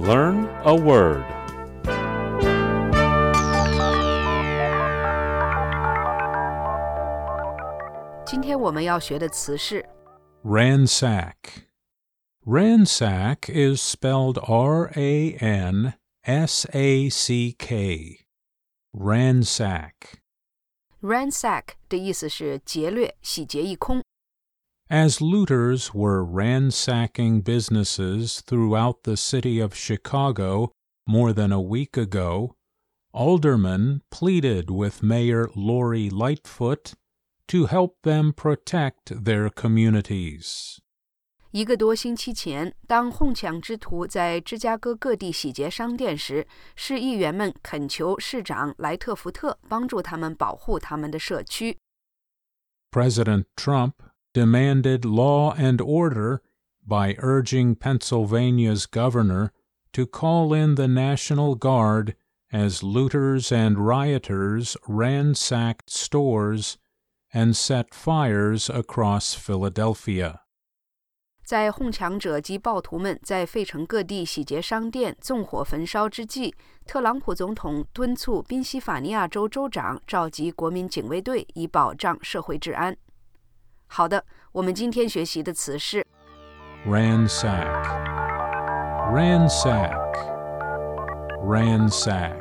Learn a word. 今天我们要学的词是 Ransack. Ransack is spelled R A N S A C K. Ransack. ransack 的意思是劫掠、洗劫一空。 As looters were ransacking businesses throughout the city of Chicago more than a week ago, aldermen pleaded with Mayor Lori Lightfoot to help them protect their communities. 一个多星期前，当哄抢之徒在芝加哥各地洗劫商店时，市议员们恳求市长莱特福特帮助他们保护他们的社区。 President Trump demanded law and order by urging Pennsylvania's governor to call in the National Guard as looters and rioters ransacked stores and set fires across Philadelphia. 在哄抢者及暴徒们在费城各地洗劫商店、纵火焚烧之际，特朗普总统敦促宾夕法尼亚州州长召集国民警卫队，以保障社会治安。 好的，我们今天学习的词是 Ransack. Ransack. Ransack.